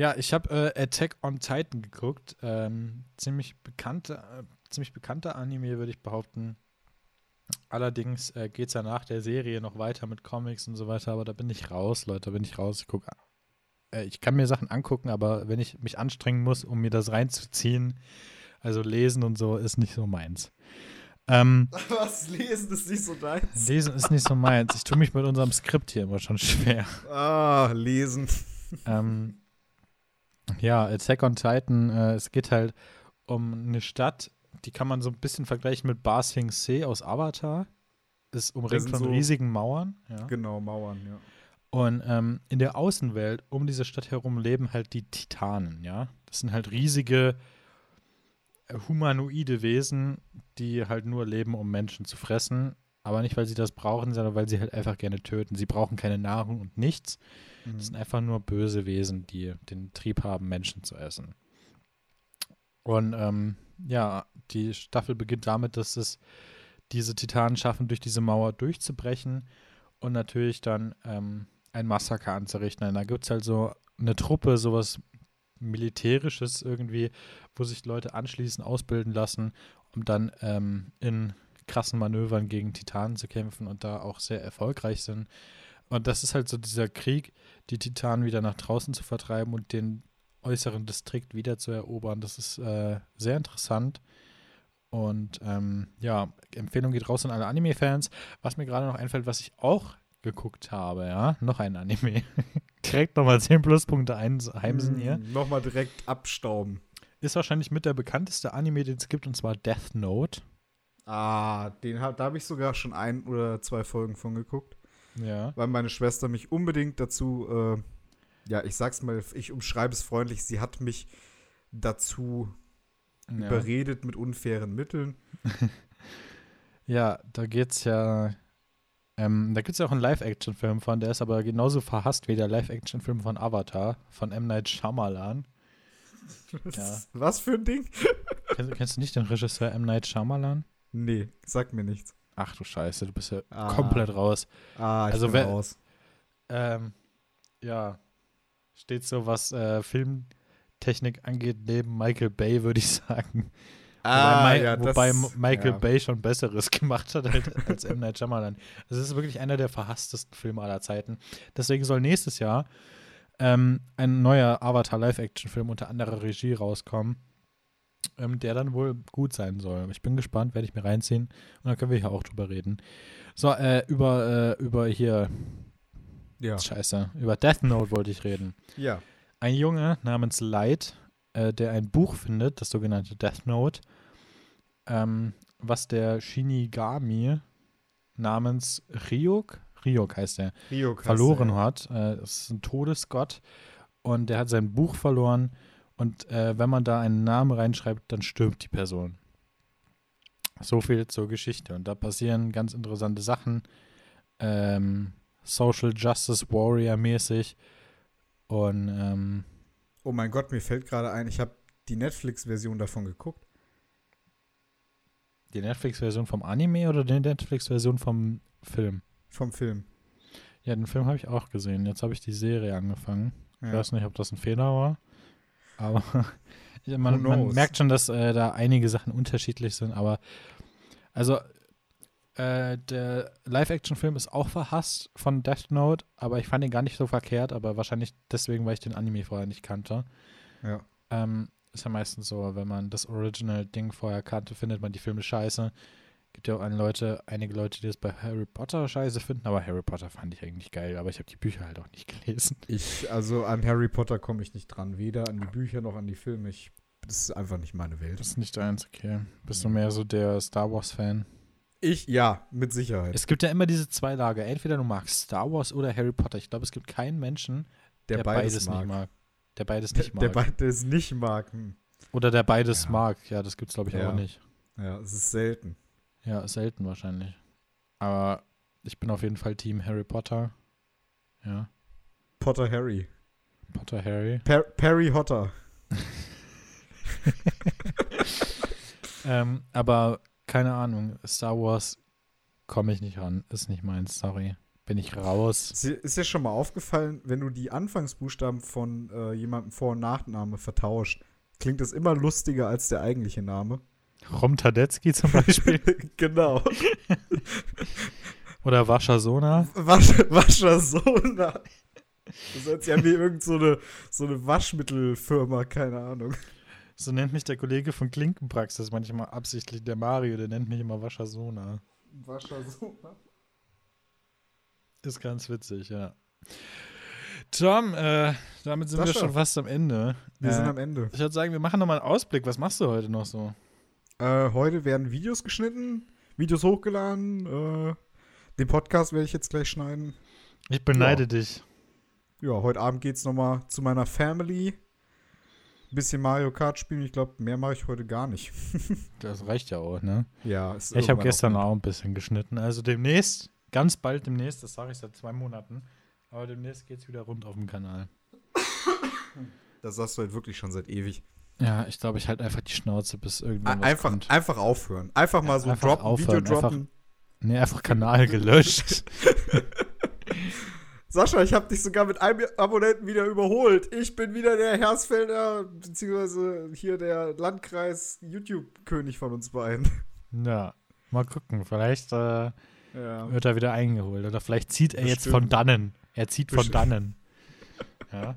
S1: ja, ich habe äh, Attack on Titan geguckt. Ähm, ziemlich bekannte, äh, ziemlich bekannter Anime, würde ich behaupten. Allerdings äh, geht es ja nach der Serie noch weiter mit Comics und so weiter, aber da bin ich raus, Leute, da bin ich raus. Ich guck, äh, ich kann mir Sachen angucken, aber wenn ich mich anstrengen muss, um mir das reinzuziehen, also lesen und so, ist nicht so meins. Ähm,
S2: Was lesen ist nicht so deins.
S1: lesen ist nicht so meins. Ich tue mich mit unserem Skript hier immer schon schwer.
S2: Ah, lesen.
S1: ähm, ja, Attack on Titan, äh, es geht halt um eine Stadt, die kann man so ein bisschen vergleichen mit Ba Sing Se aus Avatar. Ist umringt von
S2: so-
S1: riesigen Mauern. Ja.
S2: Genau, Mauern, ja.
S1: Und ähm, in der Außenwelt um diese Stadt herum leben halt die Titanen, ja. Das sind halt riesige äh, humanoide Wesen, die halt nur leben, um Menschen zu fressen. Aber nicht, weil sie das brauchen, sondern weil sie halt einfach gerne töten. Sie brauchen keine Nahrung und nichts. Das sind einfach nur böse Wesen, die den Trieb haben, Menschen zu essen. Und ähm, ja, die Staffel beginnt damit, dass es diese Titanen schaffen, durch diese Mauer durchzubrechen und natürlich dann ähm, ein Massaker anzurichten. Und da gibt es halt so eine Truppe, sowas Militärisches irgendwie, wo sich Leute anschließen, ausbilden lassen, um dann ähm, in krassen Manövern gegen Titanen zu kämpfen und da auch sehr erfolgreich sind. Und das ist halt so dieser Krieg, die Titanen wieder nach draußen zu vertreiben und den äußeren Distrikt wieder zu erobern. Das ist äh, sehr interessant. Und ähm, ja, Empfehlung geht raus an alle Anime-Fans. Was mir gerade noch einfällt, was ich auch geguckt habe, ja, noch ein Anime. Direkt nochmal 10 Pluspunkte einheimsen hier.
S2: Mm, Nochmal direkt abstauben.
S1: Ist wahrscheinlich mit der bekannteste Anime, den es gibt, und zwar Death Note.
S2: Ah, den hab, da habe ich sogar schon ein oder zwei Folgen von geguckt,
S1: Ja.
S2: weil meine Schwester mich unbedingt dazu, äh, ja, ich sag's mal, ich umschreibe es freundlich, sie hat mich dazu
S1: Ja,
S2: überredet mit unfairen Mitteln.
S1: ja da geht's ja. Ähm, da gibt es ja auch einen Live-Action-Film von, der ist aber genauso verhasst wie der Live-Action-Film von Avatar, von M. Night Shyamalan. Ja.
S2: Was für ein Ding?
S1: Kennst, kennst du nicht den Regisseur M. Night Shyamalan?
S2: Nee, sag mir nichts.
S1: Ach du Scheiße, du bist ja
S2: Ah.
S1: komplett raus.
S2: Ah, ich
S1: Also
S2: bin raus.
S1: Ähm, ja, steht so, was äh, Filmtechnik angeht, neben Michael Bay, würde ich sagen. wobei, Mi- wobei M- Michael
S2: Ah, ja.
S1: Bay schon Besseres gemacht hat als M. Night Shyamalan. Es ist wirklich einer der verhasstesten Filme aller Zeiten. Deswegen soll nächstes Jahr ähm, ein neuer Avatar Live-Action-Film unter anderer Regie rauskommen, ähm, der dann wohl gut sein soll. Ich bin gespannt, werde ich mir reinziehen und dann können wir hier auch drüber reden. So, äh, über, äh, über hier,
S2: Ja.
S1: scheiße, über Death Note wollte ich reden.
S2: ja.
S1: Ein Junge namens Light, äh, der ein Buch findet, das sogenannte Death Note, ähm, was der Shinigami namens Ryuk, Ryuk heißt er,
S2: heißt
S1: verloren
S2: er.
S1: hat. Äh, das ist ein Todesgott und der hat sein Buch verloren und äh, wenn man da einen Namen reinschreibt, dann stirbt die Person. So viel zur Geschichte und da passieren ganz interessante Sachen. Ähm, Social Justice Warrior mäßig und ähm,
S2: Oh mein Gott, mir fällt gerade ein, ich habe die Netflix-Version davon geguckt.
S1: die Netflix-Version vom Anime oder die Netflix-Version vom Film?
S2: Vom Film.
S1: Ja, den Film habe ich auch gesehen. Jetzt habe ich die Serie angefangen. Ich
S2: Ja.
S1: weiß nicht, ob das ein Fehler war. Aber man, man merkt schon, dass äh, da einige Sachen unterschiedlich sind. Aber also äh, der Live-Action-Film ist auch verhasst von Death Note, aber ich fand ihn gar nicht so verkehrt. Aber wahrscheinlich deswegen, weil ich den Anime vorher nicht kannte.
S2: Ja.
S1: Ähm, ist ja meistens so, wenn man das Original-Ding vorher kannte, findet man die Filme scheiße. Gibt ja auch ein Leute, einige Leute, die es bei Harry Potter scheiße finden, aber Harry Potter fand ich eigentlich geil, aber ich habe die Bücher halt auch nicht gelesen.
S2: Ich, also an Harry Potter komme ich nicht dran. Weder an die Bücher noch an die Filme. Ich das ist einfach nicht meine Welt.
S1: Das ist nicht deins, okay. Bist du mehr so der Star Wars-Fan?
S2: Ich, ja, mit Sicherheit.
S1: Es gibt ja immer diese zwei Lager. Entweder du magst Star Wars oder Harry Potter. Ich glaube, es gibt keinen Menschen, der, beides, nicht mag. Der beides nicht
S2: Der
S1: mag.
S2: beides nicht mag. Hm.
S1: oder der beides
S2: Ja.
S1: mag. Ja, das gibt's, glaube ich,
S2: Ja.
S1: auch nicht.
S2: Ja, es ist selten.
S1: Ja, selten wahrscheinlich. Aber ich bin auf jeden Fall Team Harry Potter. Ja.
S2: Potter Harry.
S1: Potter Harry.
S2: Per Perry Hotter.
S1: Ähm, aber keine Ahnung, Star Wars komme ich nicht ran. Ist nicht meins, sorry. Bin ich raus.
S2: Ist dir- schon mal aufgefallen, wenn du die Anfangsbuchstaben von äh, jemandem Vor- und Nachname vertauscht, klingt das immer lustiger als der eigentliche Name?
S1: Rom Tadetsky zum Beispiel.
S2: genau.
S1: Oder Waschasona.
S2: Wasch, Waschersona. Das heißt, sie haben hier irgend so eine, so eine Waschmittelfirma, keine Ahnung.
S1: So nennt mich der Kollege von Klinkenpraxis manchmal absichtlich, der Mario, der nennt mich immer Waschasona.
S2: Waschersona.
S1: Ist ganz witzig, ja. Tom, äh, damit sind wir
S2: Sascha.
S1: schon fast am Ende.
S2: Wir
S1: äh,
S2: sind am Ende.
S1: Ich würde sagen, wir machen nochmal einen Ausblick. Was machst du heute noch so?
S2: Äh, heute werden Videos geschnitten, Videos hochgeladen. Äh, den Podcast werde ich jetzt gleich schneiden.
S1: Ich beneide dich.
S2: Ja, heute Abend geht's nochmal zu meiner Family. Bisschen Mario Kart spielen. Ich glaube, mehr mache ich heute gar nicht.
S1: Das reicht ja auch, ne?
S2: Ja, ist
S1: Ich habe gestern
S2: auch
S1: auch ein bisschen geschnitten. Also demnächst, ganz bald demnächst, das sage ich seit zwei Monaten, aber demnächst geht's wieder rund auf dem Kanal.
S2: Das sagst du halt wirklich schon seit ewig.
S1: Ja, ich glaube, ich halte einfach die Schnauze, bis irgendwann
S2: Einfach,
S1: kommt.
S2: einfach aufhören. Einfach mal so
S1: Einfach
S2: droppen,
S1: aufhören,
S2: Video droppen.
S1: Nee, einfach Kanal gelöscht.
S2: Sascha, ich habe dich sogar mit einem Abonnenten wieder überholt. Ich bin wieder der Hersfelder, beziehungsweise hier der Landkreis-YouTube-König von uns beiden.
S1: ja, mal gucken. Vielleicht äh,
S2: Ja.
S1: wird er wieder eingeholt. Oder vielleicht zieht er jetzt
S2: Bestimmt.
S1: von dannen. Er zieht von
S2: Bestimmt.
S1: dannen. Ja.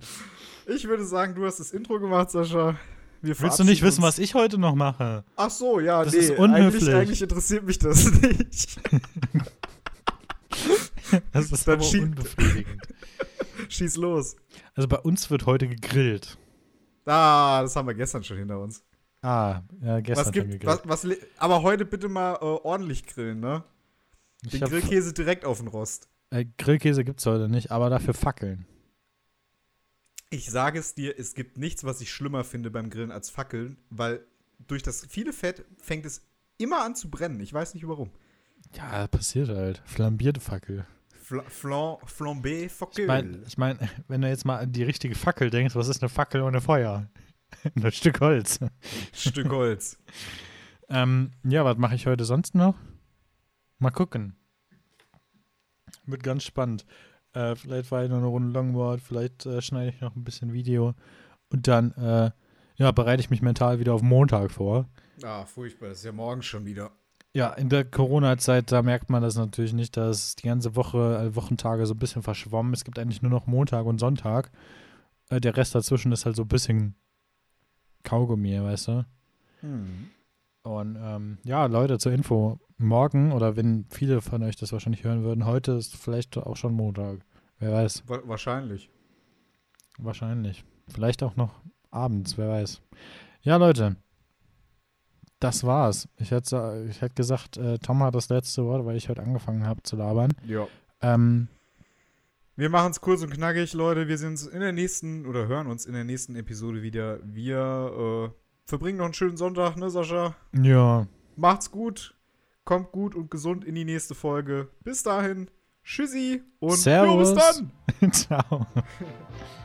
S2: Ich würde sagen, du hast das Intro gemacht, Sascha.
S1: Willst du nicht wissen,
S2: uns.
S1: was ich heute noch mache?
S2: Ach so, ja,
S1: Das
S2: nee.
S1: ist unhöflich.
S2: Eigentlich, eigentlich interessiert mich das nicht.
S1: Das ist
S2: Dann
S1: aber
S2: schie-
S1: unbefriedigend.
S2: Schieß los.
S1: Also bei uns wird heute gegrillt.
S2: Ah, das haben wir gestern schon hinter uns.
S1: Ah, ja, gestern
S2: Was
S1: schon
S2: gibt,
S1: gegrillt.
S2: was, was, aber heute bitte mal äh, ordentlich grillen, ne? Den Grillkäse direkt auf den Rost.
S1: Äh, Grillkäse gibt's heute nicht, aber dafür Fackeln.
S2: Ich sage es dir, es gibt nichts, was ich schlimmer finde beim Grillen als Fackeln, weil durch das viele Fett fängt es immer an zu brennen. Ich weiß nicht warum.
S1: Ja, passiert halt. Flambierte Fackel.
S2: Fla Flan Flambé Fackel.
S1: Ich meine, ich mein, wenn du jetzt mal an die richtige Fackel denkst, was ist eine Fackel ohne Feuer? Ein Stück Holz.
S2: Stück Holz.
S1: Ähm, ja, was mache ich heute sonst noch? Mal gucken. Wird ganz spannend. Äh, vielleicht war ich noch eine Runde Longboard, vielleicht äh, schneide ich noch ein bisschen Video. Und dann, äh, ja, bereite ich mich mental wieder auf Montag vor.
S2: Ah, furchtbar. Das ist ja morgen schon wieder.
S1: Ja, in der Corona-Zeit, da merkt man das natürlich nicht, dass die ganze Woche, äh, Wochentage so ein bisschen verschwommen. Es gibt eigentlich nur noch Montag und Sonntag. Äh, der Rest dazwischen ist halt so ein bisschen Kaugummi, weißt du?
S2: Hm.
S1: Und ähm, ja, Leute, zur Info. Morgen, oder wenn viele von euch das wahrscheinlich hören würden, heute ist vielleicht auch schon Montag. Wer weiß.
S2: Wa wahrscheinlich.
S1: Wahrscheinlich. Vielleicht auch noch abends, wer weiß. Ja, Leute. Das war's. Ich hätte, ich hätte gesagt, äh, Tom hat das letzte Wort, weil ich heute angefangen habe zu labern.
S2: Ja.
S1: Ähm,
S2: Wir machen es kurz und knackig, Leute. Wir sehen uns in der nächsten oder hören uns in der nächsten Episode wieder. Wir äh, verbringen noch einen schönen Sonntag, ne, Sascha?
S1: ja.
S2: Macht's gut. Kommt gut und gesund in die nächste Folge. Bis dahin. Tschüssi und
S1: Servus.
S2: Jo, bis dann.
S1: Ciao.